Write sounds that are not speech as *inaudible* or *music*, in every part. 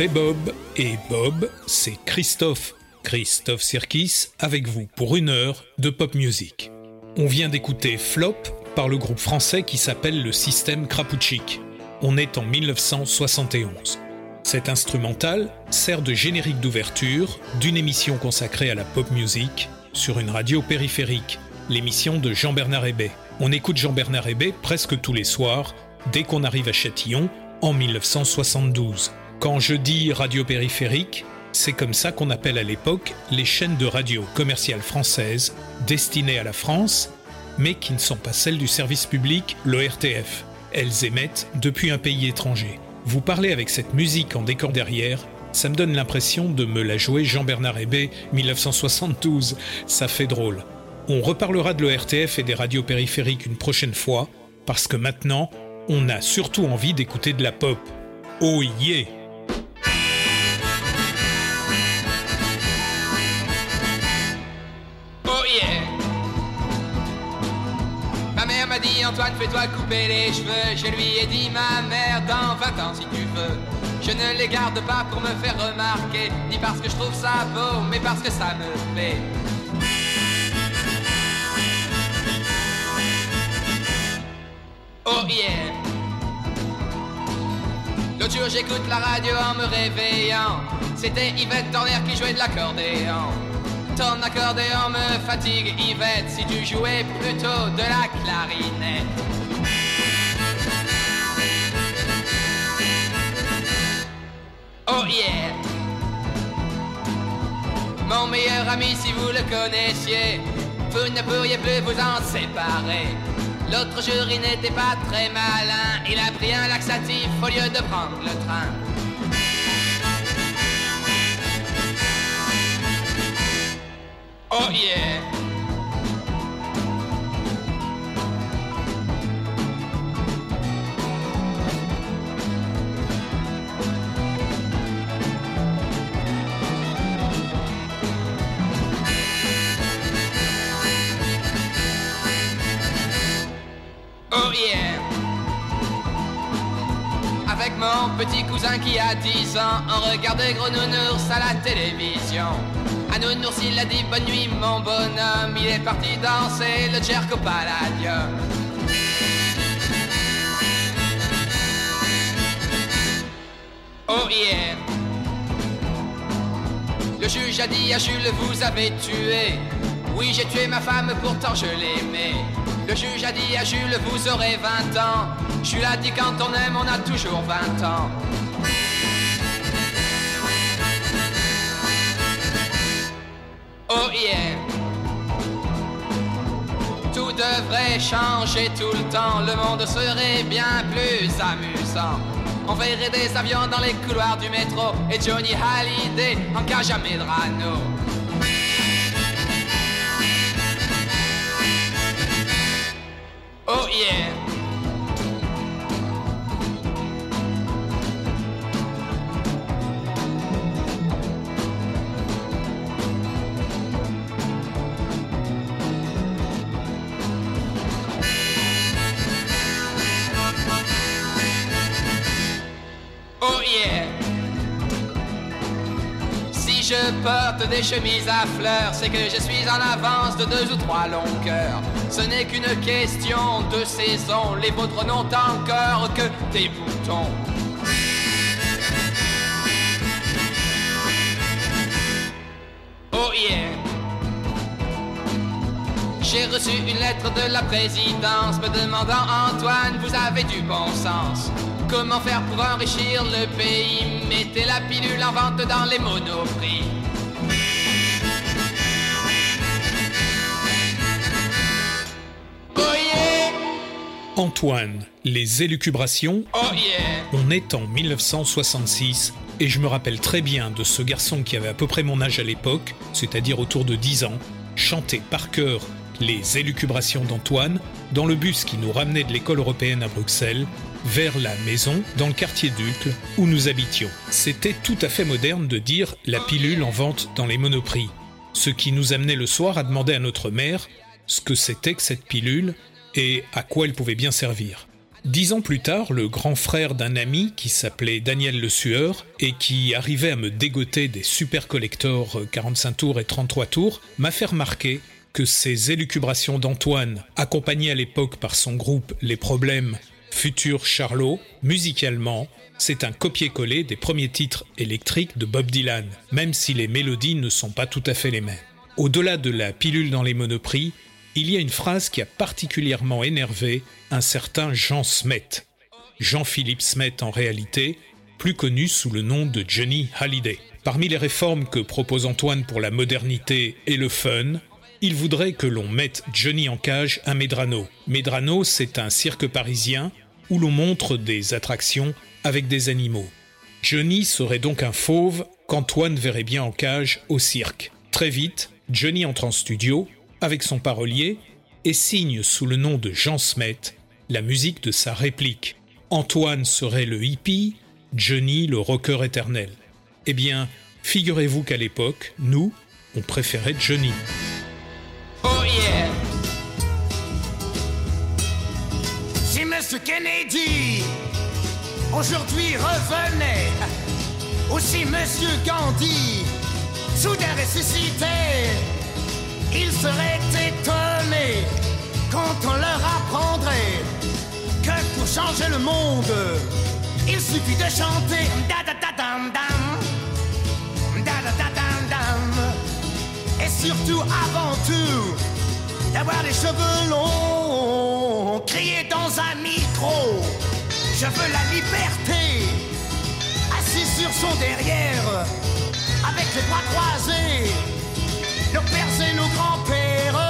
C'est Bob et Bob, c'est Christophe. Christophe Sirkis avec vous pour une heure de pop music. On vient d'écouter Flop par le groupe français qui s'appelle le Système Krapouchik. On est en 1971. Cet instrumental sert de générique d'ouverture d'une émission consacrée à la pop music sur une radio périphérique, l'émission de Jean-Bernard Hébet. On écoute Jean-Bernard Hébet presque tous les soirs dès qu'on arrive à Châtillon en 1972. Quand je dis radio périphérique, c'est comme ça qu'on appelle à l'époque les chaînes de radio commerciales françaises destinées à la France, mais qui ne sont pas celles du service public, l'ORTF. Elles émettent depuis un pays étranger. Vous parlez avec cette musique en décor derrière, ça me donne l'impression de me la jouer Jean-Bernard Hébet 1972. Ça fait drôle. On reparlera de l'ORTF et des radios périphériques une prochaine fois, parce que maintenant, on a surtout envie d'écouter de la pop. Oh yeah! Fais-toi couper les cheveux. Je lui ai dit ma mère dans 20 ans si tu veux. Je ne les garde pas pour me faire remarquer Ni parce que je trouve ça beau mais parce que ça me plaît. Oh yeah. L'autre jour j'écoute la radio en me réveillant. C'était Yvette Torner qui jouait de l'accordéon ton accordéon me fatigue, Yvette, si tu jouais plutôt de la clarinette. Oh yeah! Mon meilleur ami, si vous le connaissiez, Vous ne pourriez plus vous en séparer. L'autre jour, il n'était pas très malin. Il a pris un laxatif au lieu de prendre le train. Oh yeah! Oh yeah! Mon petit cousin qui a 10 ans, on regardait Gros Nounours à la télévision. À Nounours, il a dit bonne nuit, mon bonhomme. Il est parti danser le Jerko Palladium. Oh yeah! Le juge a dit à Jules, vous avez tué. Oui, j'ai tué ma femme, pourtant je l'aimais. Le juge a dit à Jules, vous aurez 20 ans. Jules a dit, quand on aime, on a toujours 20 ans. Oh yeah. Tout devrait changer tout le temps, le monde serait bien plus amusant. On verrait des avions dans les couloirs du métro et Johnny Hallyday en cage à Medrano. Oh yeah. Porte des chemises à fleurs, c'est que je suis en avance de deux ou trois longueurs. Ce n'est qu'une question de saison, les vôtres n'ont encore que des boutons. Oh yeah. J'ai reçu une lettre de la présidence me demandant Antoine, vous avez du bon sens. Comment faire pour enrichir le pays? Mettez la pilule en vente dans les monoprix. Antoine, les élucubrations, Oh yeah! on est en 1966 et je me rappelle très bien de ce garçon qui avait à peu près mon âge à l'époque, c'est-à-dire autour de 10 ans, chanter par cœur les élucubrations d'Antoine dans le bus qui nous ramenait de l'école européenne à Bruxelles vers la maison dans le quartier d'Ucle où nous habitions. C'était tout à fait moderne de dire la pilule en vente dans les monoprix, ce qui nous amenait le soir à demander à notre mère ce que c'était que cette pilule et à quoi elle pouvait bien servir. Dix ans plus tard, le grand frère d'un ami qui s'appelait Daniel Le Sueur et qui arrivait à me dégoter des super collectors 45 tours et 33 tours m'a fait remarquer que ces élucubrations d'Antoine, accompagnées à l'époque par son groupe Les Problèmes, Futur Charlot, musicalement, c'est un copier-coller des premiers titres électriques de Bob Dylan, même si les mélodies ne sont pas tout à fait les mêmes. Au-delà de la pilule dans les monoprix, il y a une phrase qui a particulièrement énervé un certain Jean Smet. Jean-Philippe Smet en réalité, plus connu sous le nom de Johnny Hallyday. Parmi les réformes que propose Antoine pour la modernité et le fun, il voudrait que l'on mette Johnny en cage à Medrano. Medrano, c'est un cirque parisien où l'on montre des attractions avec des animaux. Johnny serait donc un fauve qu'Antoine verrait bien en cage au cirque. Très vite, Johnny entre en studio avec son parolier et signe sous le nom de Jean Smet la musique de sa réplique. Antoine serait le hippie, Johnny le rocker éternel. Eh bien, figurez-vous qu'à l'époque, nous, on préférait Johnny. Oh yeah! Si Monsieur Kennedy aujourd'hui revenait, ou si Monsieur Gandhi soudain ressuscitait, ils seraient étonnés quand on leur apprendrait que pour changer le monde, il suffit de chanter da da da dam dam, da da da dam dam, et surtout avant tout d'avoir les cheveux longs, crier dans un micro, je veux la liberté, assis sur son derrière, avec les bras croisés, nos pères et nos grands-pères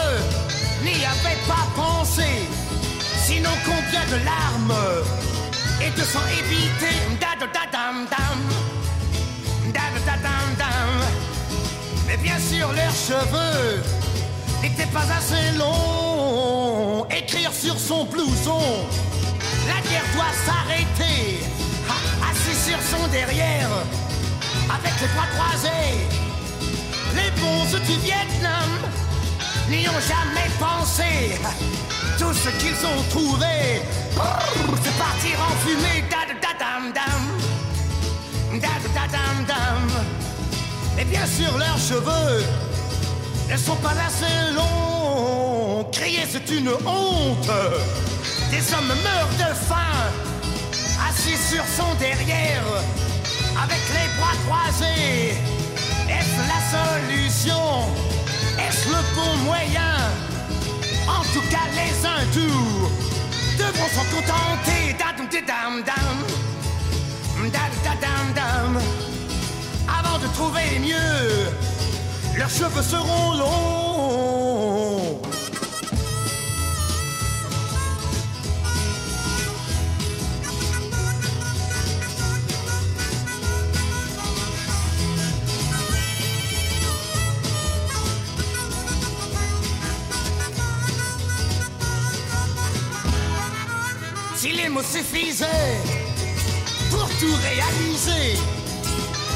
n'y avaient pas pensé. Sinon, combien de larmes et de sang évité Mais bien sûr, leurs cheveux n'étaient pas assez longs. Écrire sur son blouson, la guerre doit s'arrêter. Assis sur son derrière, avec les bras croisés les bons du Vietnam n'y ont jamais pensé. Tout ce qu'ils ont trouvé, c'est partir en fumée. Et bien sûr, leurs cheveux ne sont pas assez longs. Crier, c'est une honte. Des hommes meurent de faim, assis sur son derrière, avec les bras croisés. Est-ce la solution Est-ce le bon moyen? En tout cas, les hindous devront s'en contenter. Dam, dam, avant de trouver mieux, leurs cheveux seront longs. Suffisaient pour tout réaliser,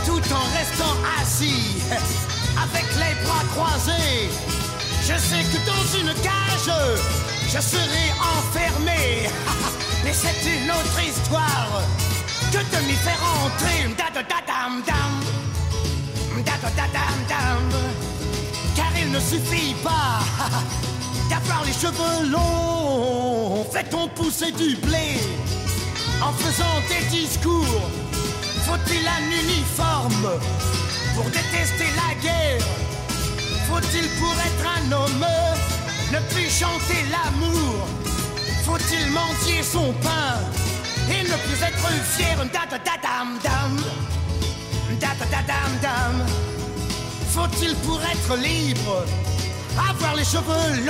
tout en restant assis, avec les bras croisés. Je sais que dans une cage, je serai enfermé, *laughs* mais c'est une autre histoire que de m'y faire entrer. Car il ne suffit pas *laughs* d'avoir les cheveux longs, fait-on pousser du blé en faisant des discours? Faut-il un uniforme pour détester la guerre? Faut-il pour être un homme ne plus chanter l'amour? Faut-il mendier son pain et ne plus être fier? Dam dam dam Faut-il pour être libre les cheveux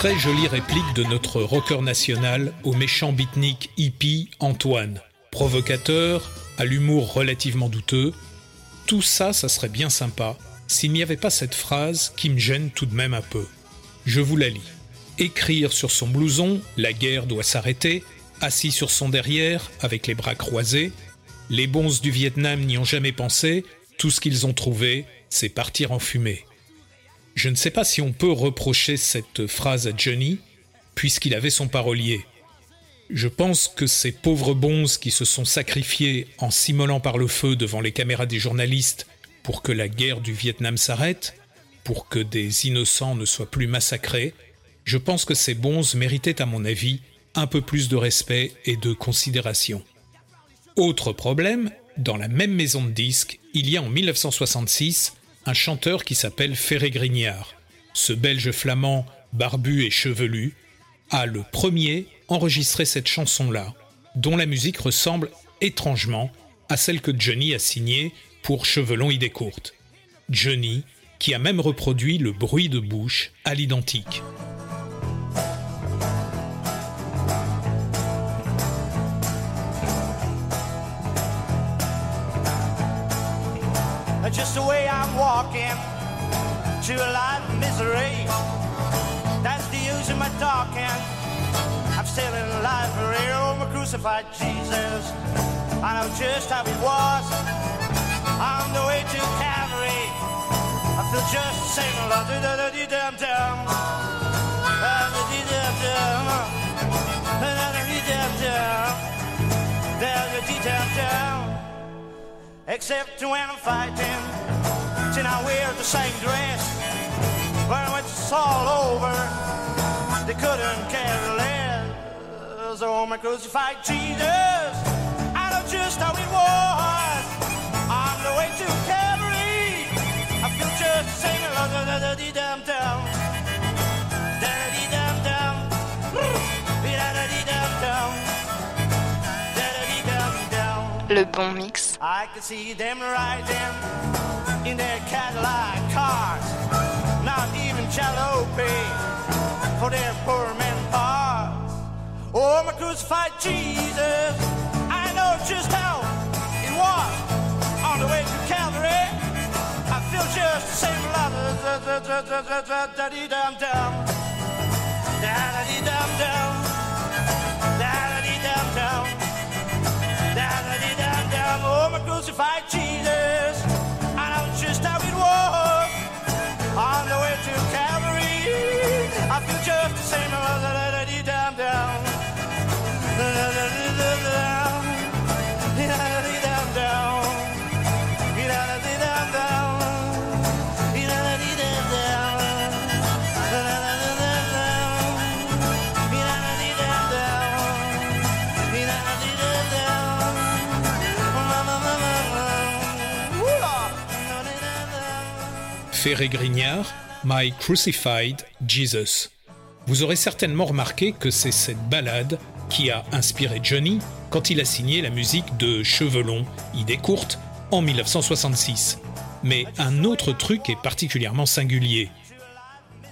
Très jolie réplique de notre rocker national au méchant beatnik hippie Antoine. Provocateur, à l'humour relativement douteux, tout ça, ça serait bien sympa s'il n'y avait pas cette phrase qui me gêne tout de même un peu. Je vous la lis. Écrire sur son blouson La guerre doit s'arrêter, assis sur son derrière, avec les bras croisés. Les bons du Vietnam n'y ont jamais pensé, tout ce qu'ils ont trouvé, c'est partir en fumée. Je ne sais pas si on peut reprocher cette phrase à Johnny, puisqu'il avait son parolier. Je pense que ces pauvres bons qui se sont sacrifiés en s'immolant par le feu devant les caméras des journalistes pour que la guerre du Vietnam s'arrête, pour que des innocents ne soient plus massacrés, je pense que ces bons méritaient à mon avis un peu plus de respect et de considération. Autre problème, dans la même maison de disques, il y a en 1966 un chanteur qui s'appelle Ferré Grignard. Ce belge flamand, barbu et chevelu, a le premier enregistré cette chanson-là, dont la musique ressemble étrangement à celle que Johnny a signée pour Chevelon idée courte. Johnny qui a même reproduit le bruit de bouche à l'identique. That's the use of. I'm still in for real. Oh, crucified Jesus. I know just how it was. On the way to Calvary. I feel just the same. La da da da dee dum dum. La da dee dum dum. La da dee dum dum. Da da dee dum dum. Except when I'm fighting, then I wear the same dress. When it's all over, they couldn't care less. Oh, my crucified Jesus, I know just how it was. On the way to Calvary, I feel just the same. La oh, da da da dee. Le bon mix. I can see them riding in their Cadillac cars not even jalopy for their poor men parts. Oh, my crucified Jesus, I know just how it was on the way to Calvary. I feel just the same love, da dee dum dum, da dee dum dum, da dee dum dum. Da-da-dee-dum-dum, oh my crucified Jesus. Ferré Grignard, My Crucified Jesus. Vous aurez certainement remarqué que c'est cette ballade qui a inspiré Johnny quand il a signé la musique de Cheveux longs, idée courte, en 1966. Mais un autre truc est particulièrement singulier.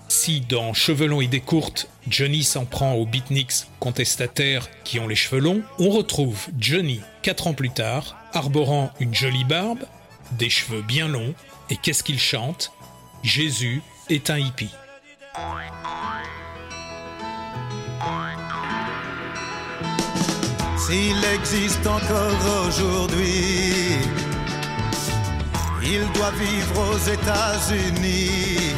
Si dans Cheveux longs, idée courte, Johnny s'en prend aux beatniks contestataires qui ont les cheveux longs, on retrouve Johnny, quatre ans plus tard, arborant une jolie barbe, des cheveux bien longs, et qu'est-ce qu'il chante? Jésus est un hippie. S'il existe encore aujourd'hui, il doit vivre aux États-Unis.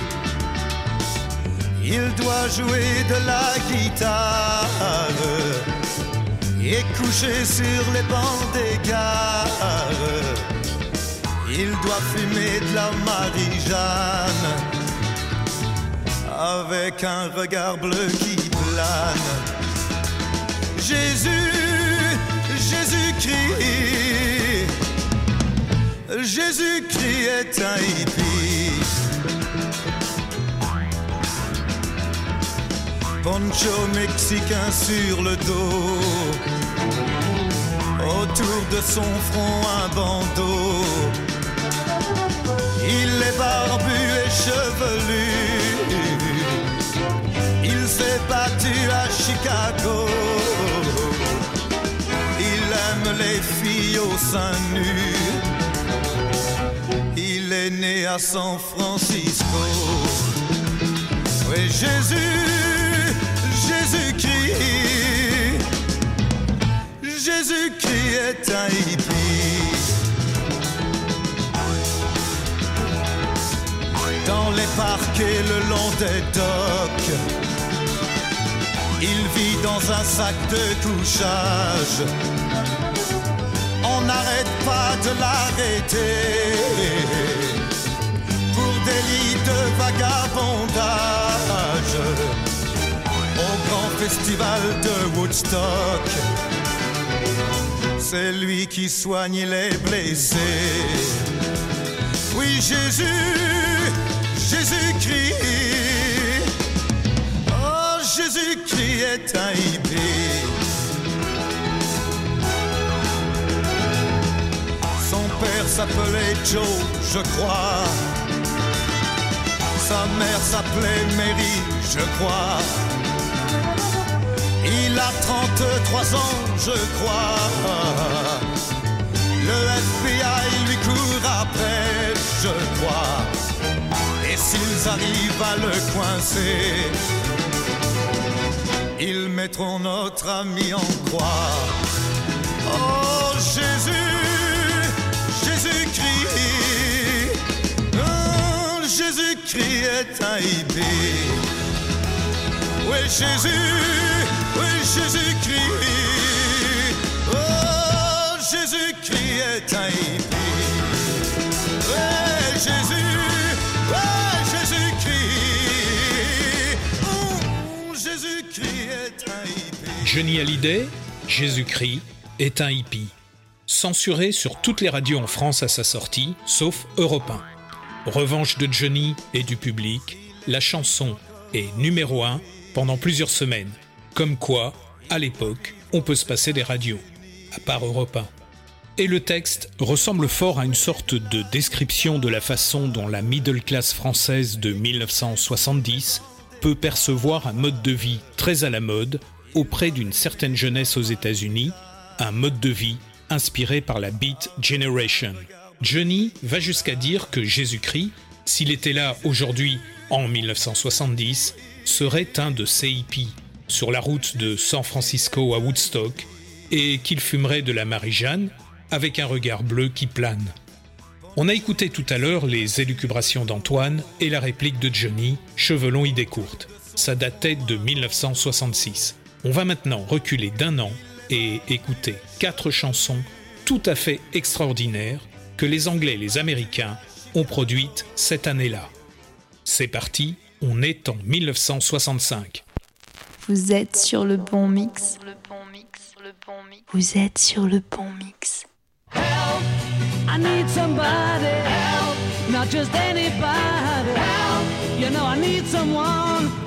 Il doit jouer de la guitare et coucher sur les bancs des gares. Il doit fumer de la Marie-Jeanne avec un regard bleu qui plane. Jésus, Jésus-Christ, Jésus-Christ est un hippie. Poncho mexicain sur le dos, autour de son front un bandeau. Il est barbu et chevelu. Il s'est battu à Chicago. Il aime les filles au sein nu. Il est né à San Francisco. Oui, Jésus, Jésus-Christ. Jésus-Christ est un hippie. Dans les parcs et le long des docks. Il vit dans un sac de couchage. On n'arrête pas de l'arrêter pour délit de vagabondage au grand festival de Woodstock. C'est lui qui soigne les blessés. Oui, Jésus, Jésus-Christ. Oh, Jésus-Christ est un hippie. Son père s'appelait Joe, je crois. Sa mère s'appelait Mary, je crois. Il a 33 ans, je crois. Le FBI lui court après, je crois. S'ils arrivent à le coincer, ils mettront notre ami en croix. Oh Jésus, Jésus-Christ, oh, Jésus-Christ est un hippie. Oui Jésus, oui Jésus-Christ, oh Jésus-Christ est un hippie. Johnny Hallyday, Jésus-Christ, est un hippie. Censuré sur toutes les radios en France à sa sortie, sauf Europe 1. Revanche de Johnny et du public, la chanson est numéro 1 pendant plusieurs semaines. Comme quoi, à l'époque, on peut se passer des radios, à part Europe 1. Et le texte ressemble fort à une sorte de description de la façon dont la middle class française de 1970 peut percevoir un mode de vie très à la mode auprès d'une certaine jeunesse aux États-Unis, un mode de vie inspiré par la Beat Generation. Johnny va jusqu'à dire que Jésus-Christ, s'il était là aujourd'hui en 1970, serait un de ces hippies sur la route de San Francisco à Woodstock et qu'il fumerait de la Marie-Jeanne avec un regard bleu qui plane. On a écouté tout à l'heure les élucubrations d'Antoine et la réplique de Johnny, chevelon idée courte. Ça datait de 1966. On va maintenant reculer d'un an et écouter quatre chansons tout à fait extraordinaires que les Anglais et les Américains ont produites cette année-là. C'est parti, on est en 1965. Vous êtes sur le bon mix. Vous êtes sur le bon mix. Help! I need somebody. Help! Not just anybody. Help! You know I need someone.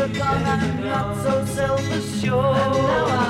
a gone and not so self-assured.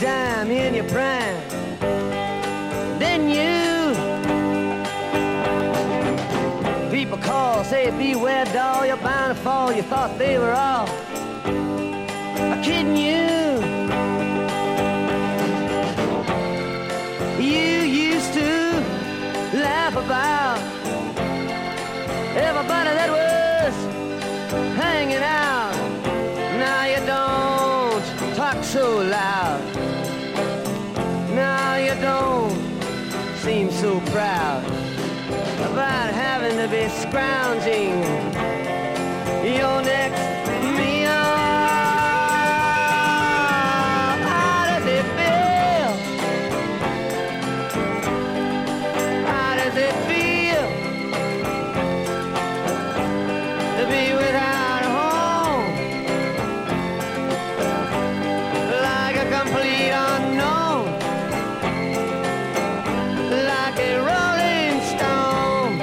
Dime in your prime. complete unknown. Like a rolling stone.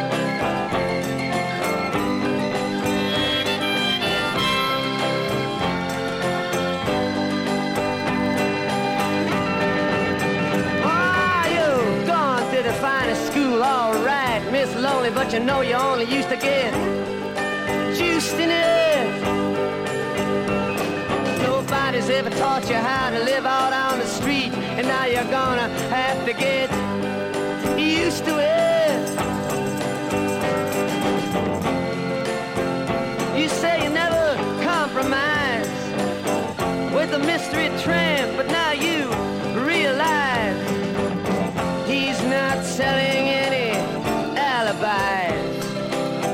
Oh, you've gone to the finest school, alright, Miss Lonely, but you know you only used to get juiced in it. Taught you how to live out on the street, and now you're gonna have to get used to it. You say you never compromise with a mystery tramp, but now you realize he's not selling any alibis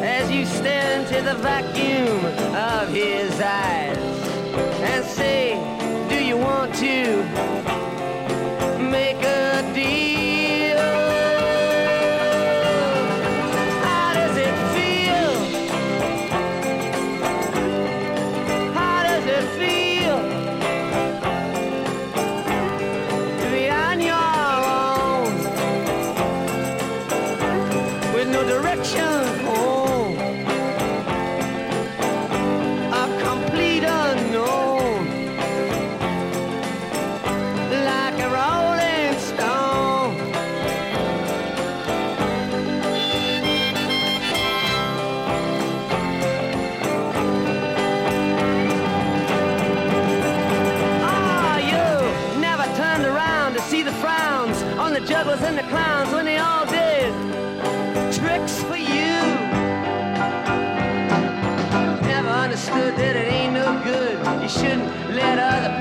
as you stare into the vacuum of his eyes you tricks for you. Never understood that it ain't no good. You shouldn't let other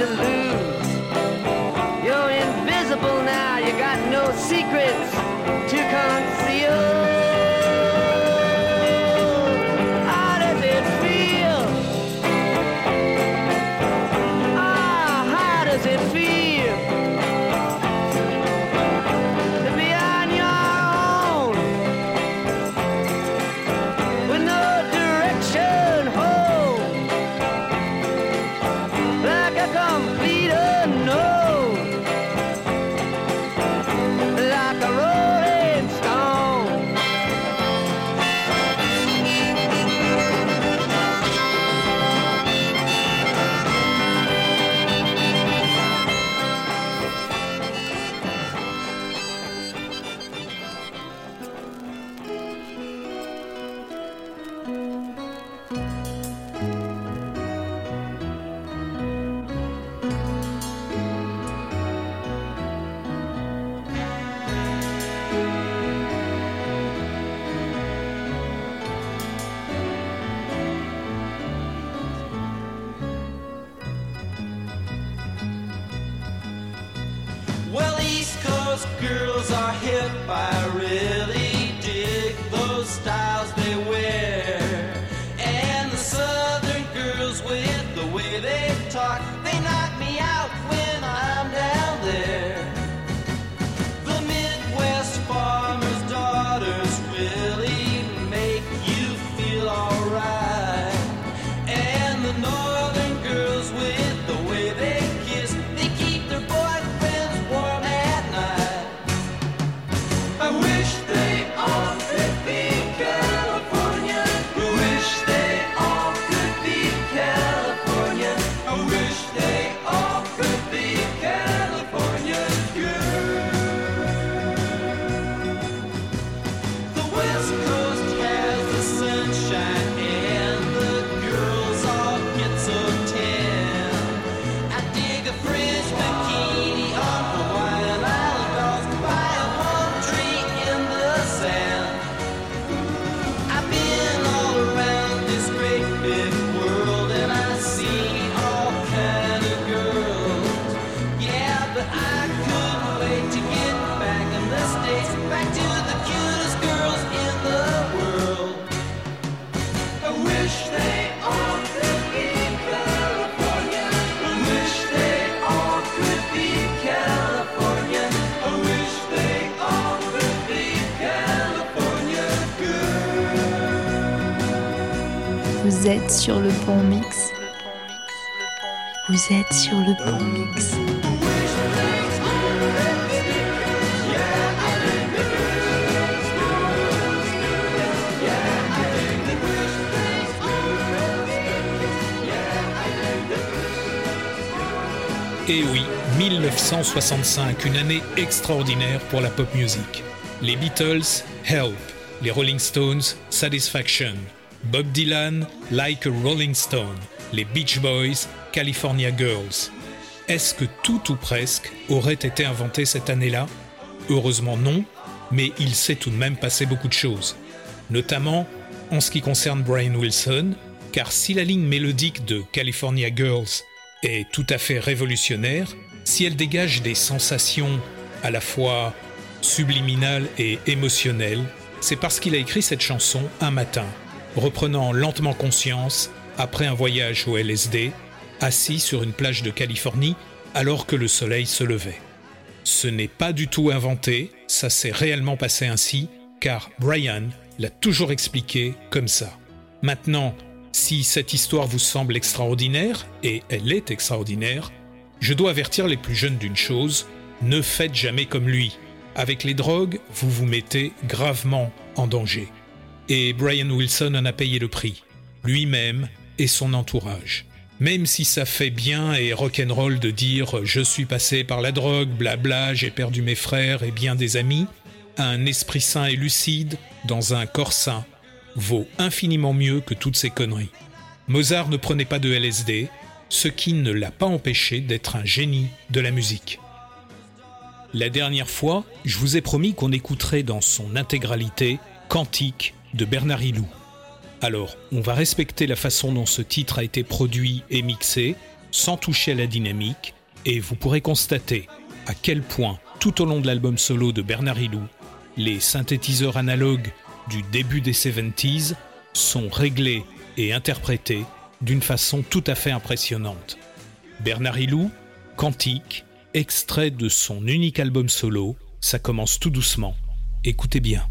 to lose. You're invisible now, you got no secrets to conceal. Êtes sur le bon mix. Vous êtes sur le bon mix. Et oui, 1965, une année extraordinaire pour la pop music. Les Beatles, Help, les Rolling Stones, Satisfaction, Bob Dylan, Like a Rolling Stone, les Beach Boys, California Girls. Est-ce que tout ou presque aurait été inventé cette année-là? Heureusement non, mais il s'est tout de même passé beaucoup de choses. Notamment en ce qui concerne Brian Wilson, car si la ligne mélodique de California Girls est tout à fait révolutionnaire, si elle dégage des sensations à la fois subliminales et émotionnelles, c'est parce qu'il a écrit cette chanson un matin, reprenant lentement conscience après un voyage au LSD, assis sur une plage de Californie alors que le soleil se levait. Ce n'est pas du tout inventé, ça s'est réellement passé ainsi, car Brian l'a toujours expliqué comme ça. Maintenant, si cette histoire vous semble extraordinaire, et elle est extraordinaire, je dois avertir les plus jeunes d'une chose, ne faites jamais comme lui. Avec les drogues, vous vous mettez gravement en danger et Brian Wilson en a payé le prix, lui-même et son entourage. Même si ça fait bien et rock'n'roll de dire je suis passé par la drogue, blabla, j'ai perdu mes frères et bien des amis, un esprit sain et lucide dans un corps sain vaut infiniment mieux que toutes ces conneries. Mozart ne prenait pas de LSD, ce qui ne l'a pas empêché d'être un génie de la musique. La dernière fois, je vous ai promis qu'on écouterait dans son intégralité Cantique de Bernard Hilou. Alors, on va respecter la façon dont ce titre a été produit et mixé, sans toucher à la dynamique, et vous pourrez constater à quel point, tout au long de l'album solo de Bernard Hilou, les synthétiseurs analogues du début des 70s sont réglés et interprétés d'une façon tout à fait impressionnante. Bernard Hilou, Quantique, extrait de son unique album solo. Ça commence tout doucement. Écoutez bien.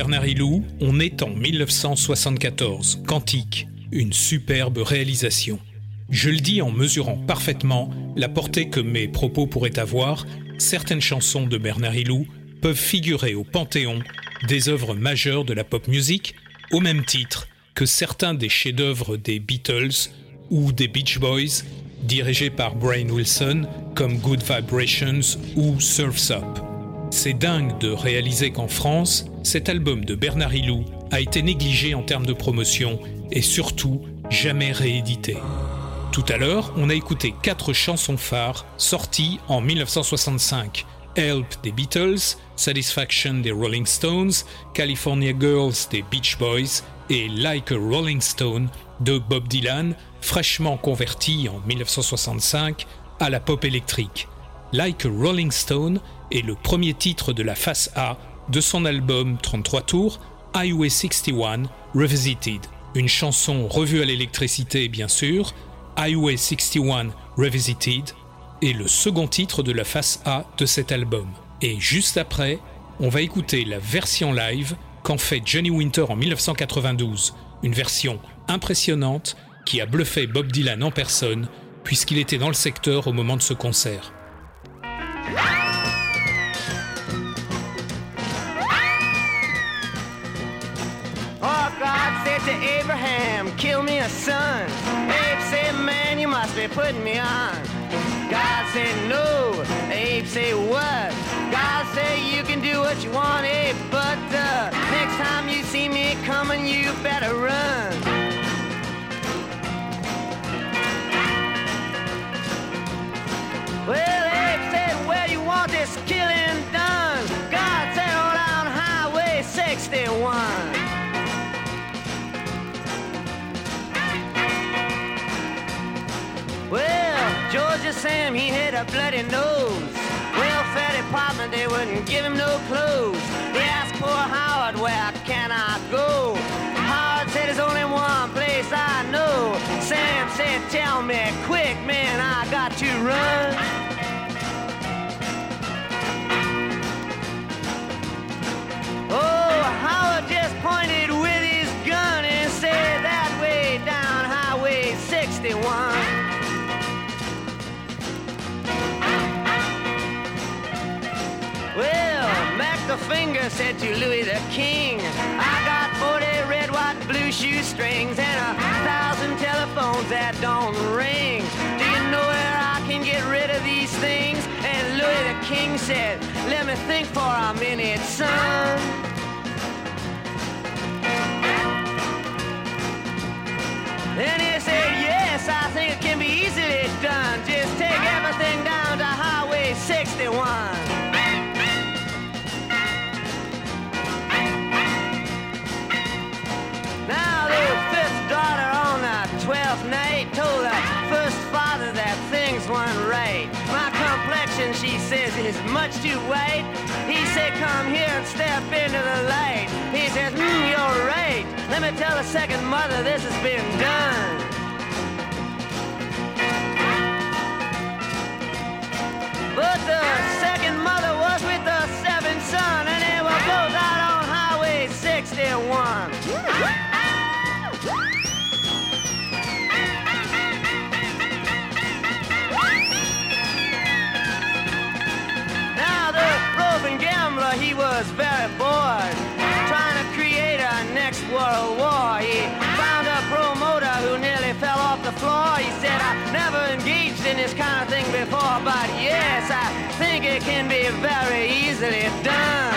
Bernard Hilou, on est en 1974, Quantique, une superbe réalisation. Je le dis en mesurant parfaitement la portée que mes propos pourraient avoir, certaines chansons de Bernard Hilou peuvent figurer au panthéon des œuvres majeures de la pop music, au même titre que certains des chefs-d'œuvre des Beatles ou des Beach Boys, dirigés par Brian Wilson, comme Good Vibrations ou Surf's Up. C'est dingue de réaliser qu'en France, cet album de Bernard Hilou a été négligé en termes de promotion et surtout jamais réédité. Tout à l'heure, on a écouté quatre chansons phares sorties en 1965. Help des Beatles, Satisfaction des Rolling Stones, California Girls des Beach Boys et Like a Rolling Stone de Bob Dylan, fraîchement converti en 1965 à la pop électrique. Like a Rolling Stone est le premier titre de la face A de son album 33 tours, Highway 61 Revisited. Une chanson revue à l'électricité bien sûr, Highway 61 Revisited est le second titre de la face A de cet album. Et juste après, on va écouter la version live qu'en fait Johnny Winter en 1992, une version impressionnante qui a bluffé Bob Dylan en personne puisqu'il était dans le secteur au moment de ce concert. Said to Abraham, kill me a son. Abe said, man, you must be putting me on. God said, no. Abe said, what? God said, you can do what you want, Abe, but uh, next time you see me coming, you better run. Sam, he had a bloody nose. Welfare department, they wouldn't give him no clothes. They asked poor Howard, where can I go? Howard said, there's only one place I know. Sam said, tell me quick, man, I got to run. Said to Louis the King, I got 40 red, white, blue shoestrings and a thousand telephones that don't ring. Do you know where I can get rid of these things? And Louis the King said, Let me think for a minute, son. Then he said, she says, is much too white. He said, come here and step into the light. He says, mm, you're right. Let me tell the second mother this has been done. But the this kind of thing before, but yes, I think it can be very easily done.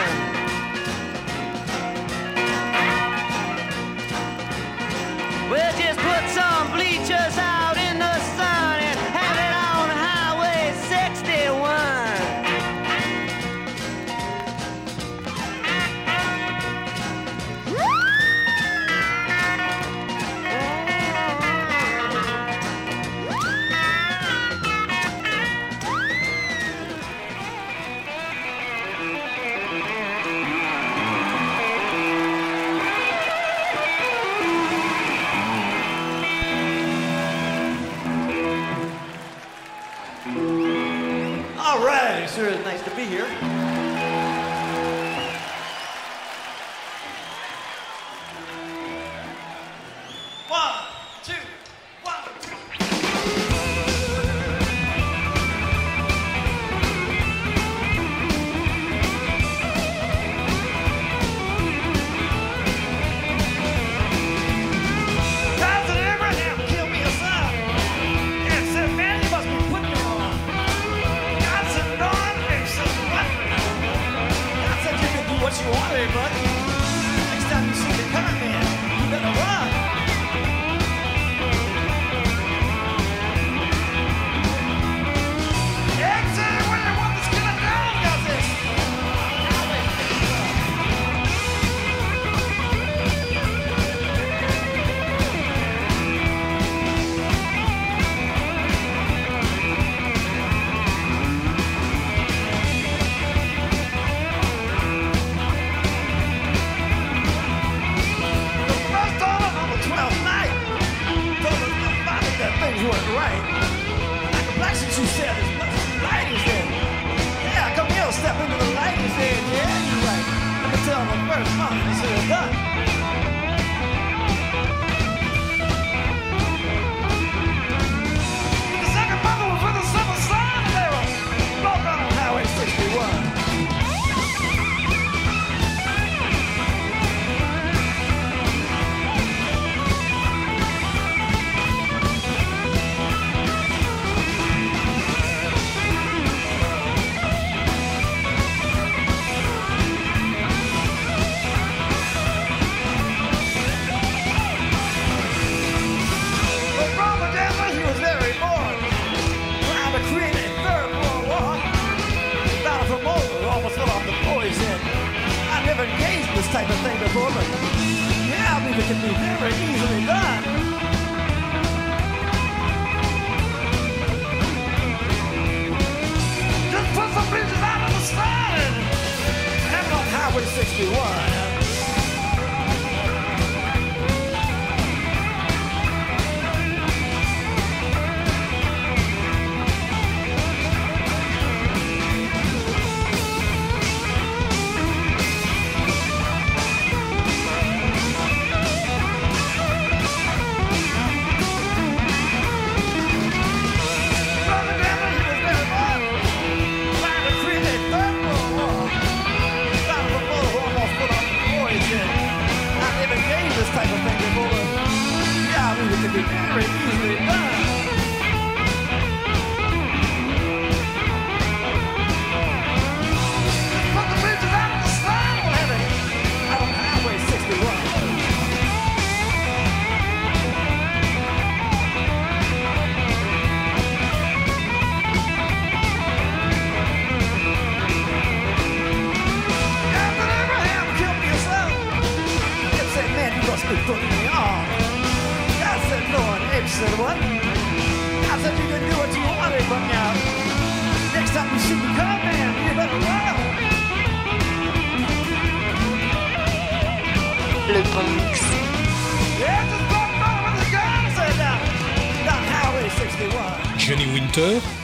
to one.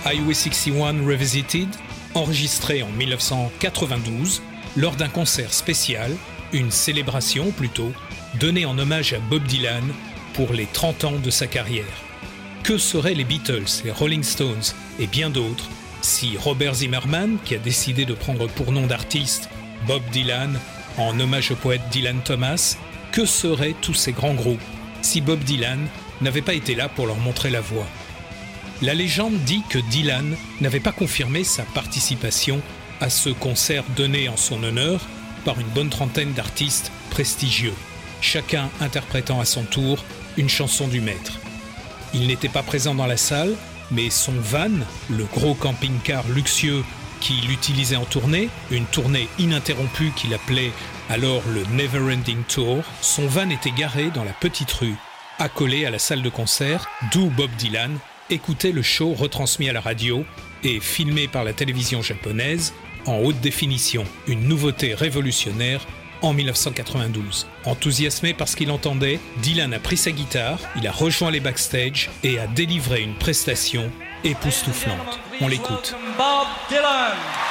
Highway 61 Revisited, enregistré en 1992 lors d'un concert spécial, une célébration plutôt, donnée en hommage à Bob Dylan pour les 30 ans de sa carrière. Que seraient les Beatles, les Rolling Stones et bien d'autres si Robert Zimmerman, qui a décidé de prendre pour nom d'artiste Bob Dylan en hommage au poète Dylan Thomas, que seraient tous ces grands groupes si Bob Dylan n'avait pas été là pour leur montrer la voie? La légende dit que Dylan n'avait pas confirmé sa participation à ce concert donné en son honneur par une bonne trentaine d'artistes prestigieux, chacun interprétant à son tour une chanson du maître. Il n'était pas présent dans la salle, mais son van, le gros camping-car luxueux qu'il utilisait en tournée, une tournée ininterrompue qu'il appelait alors le Neverending Tour, son van était garé dans la petite rue, accolé à la salle de concert, d'où Bob Dylan écoutait le show retransmis à la radio et filmé par la télévision japonaise en haute définition, une nouveauté révolutionnaire en 1992. Enthousiasmé par ce qu'il entendait, Dylan a pris sa guitare, il a rejoint les backstage et a délivré une prestation époustouflante. On l'écoute. Bob Dylan.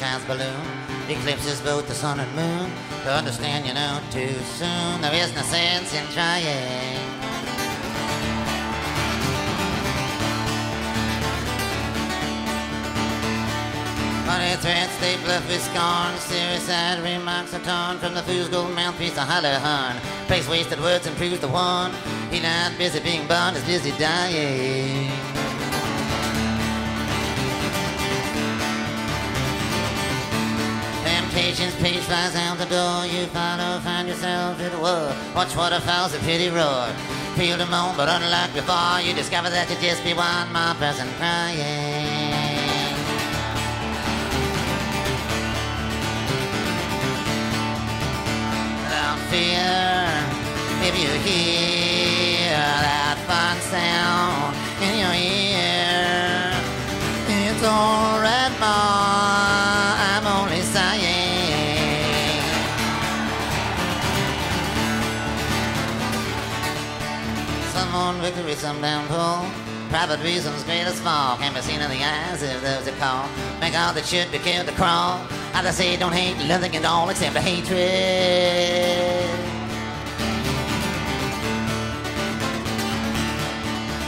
Child's balloon, eclipses both the sun and moon. To understand, you know, too soon, there is no sense in trying. Funny threats they bluff with scorn. Suicide remarks are torn from the fool's gold mouthpiece, a hollow horn. Place wasted words and proves the one. He not busy being born, is busy dying. Temptation's page flies out the door. You follow, find yourself at war. Watch waterfalls, a pity roar. Feel the moan, but unlike before, you discover that you just be one more person crying. without fear. If you hear that fun sound in your ear, it's alright, ma. I'm on victory, some downfall. Private reasons, great or small, can be seen in the eyes of those that call. Make all that should be killed to crawl. I say, don't hate nothing at all except the hatred.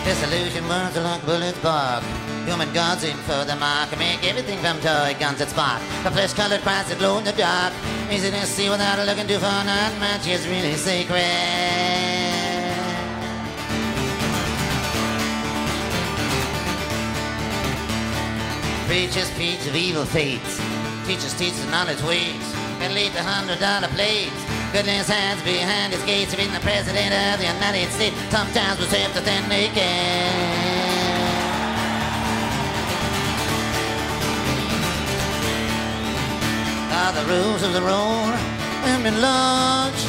Disillusion words are like bullets bark. Human gods in for the mark. Make everything from toy guns that spark. The flesh colored Christ that glow in the dark. Easy to see without looking too far. Not much is really sacred. Preachers preach of evil fates. Teachers teach the knowledge ways. Can lead to hundred dollar plates. Goodness hands behind his gates. Being the president of the United States. Sometimes half the thing they can. Are the rules of the road have been launched?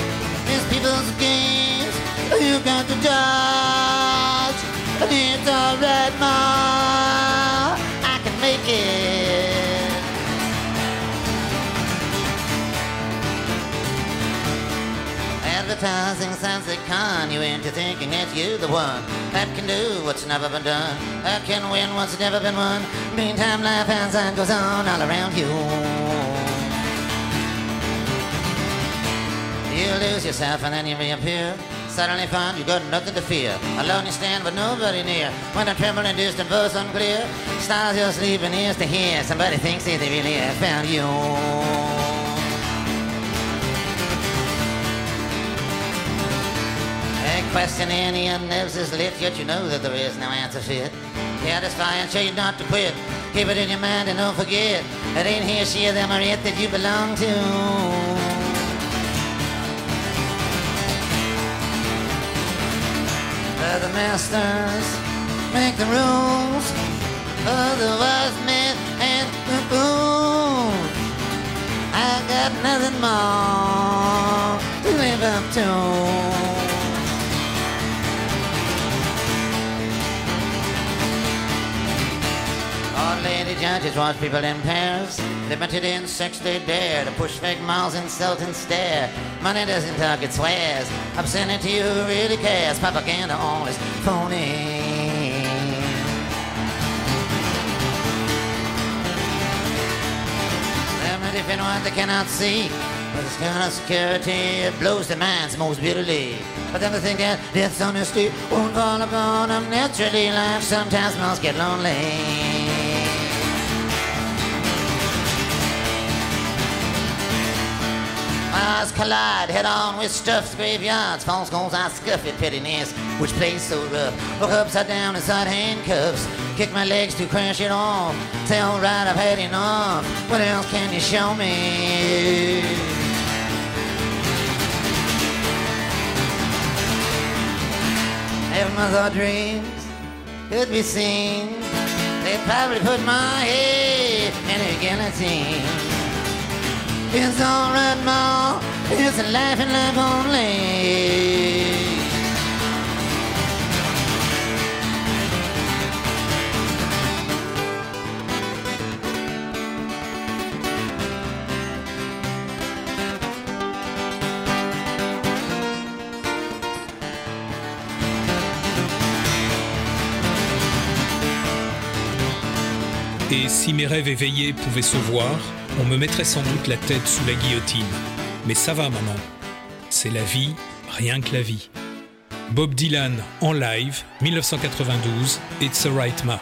It's people's games. You got to dodge. But it's alright, ma. It. Advertising sounds that con you into thinking that you're the one that can do what's never been done, that can win what's never been won. Meantime, life hands on goes on all around you. You lose yourself and then you reappear. Suddenly find you got nothing to fear. Alone you stand with nobody near. When a trembling distant voice unclear, stars you're sleeping ears to hear. Somebody thinks that they really have found you. Question in your nerves is lit, yet you know that there is no answer fit. Satisfy and show you not to quit. Keep it in your mind and don't forget. It ain't here, she, or them, or it that you belong to. Let the masters make the rules. Otherwise men and the fools I got nothing more to live up to. Old lady judges watch people in pairs. Limited in sex they dare To push fake miles, insult and stare. Money doesn't talk, it swears. Obscenity who really cares. Propaganda always phony. Them that defend what they cannot see. But this kind of security it blows their minds most bitterly. But then they think that death's on the street won't fall upon them naturally. Life sometimes must get lonely. Mars collide head on with stuffed graveyards. False goals I scuff at pettiness, which plays so rough. Look upside down inside handcuffs. Kick my legs to crash it off. Say, right I've had enough. What else can you show me? If my dreams could be seen, they'd probably put my head in a guillotine. It's alright, Ma. It's a life and life only. Et si mes rêves éveillés pouvaient se voir, on me mettrait sans doute la tête sous la guillotine. Mais ça va, maman. C'est la vie, rien que la vie. Bob Dylan en live, 1992, It's a Right Ma.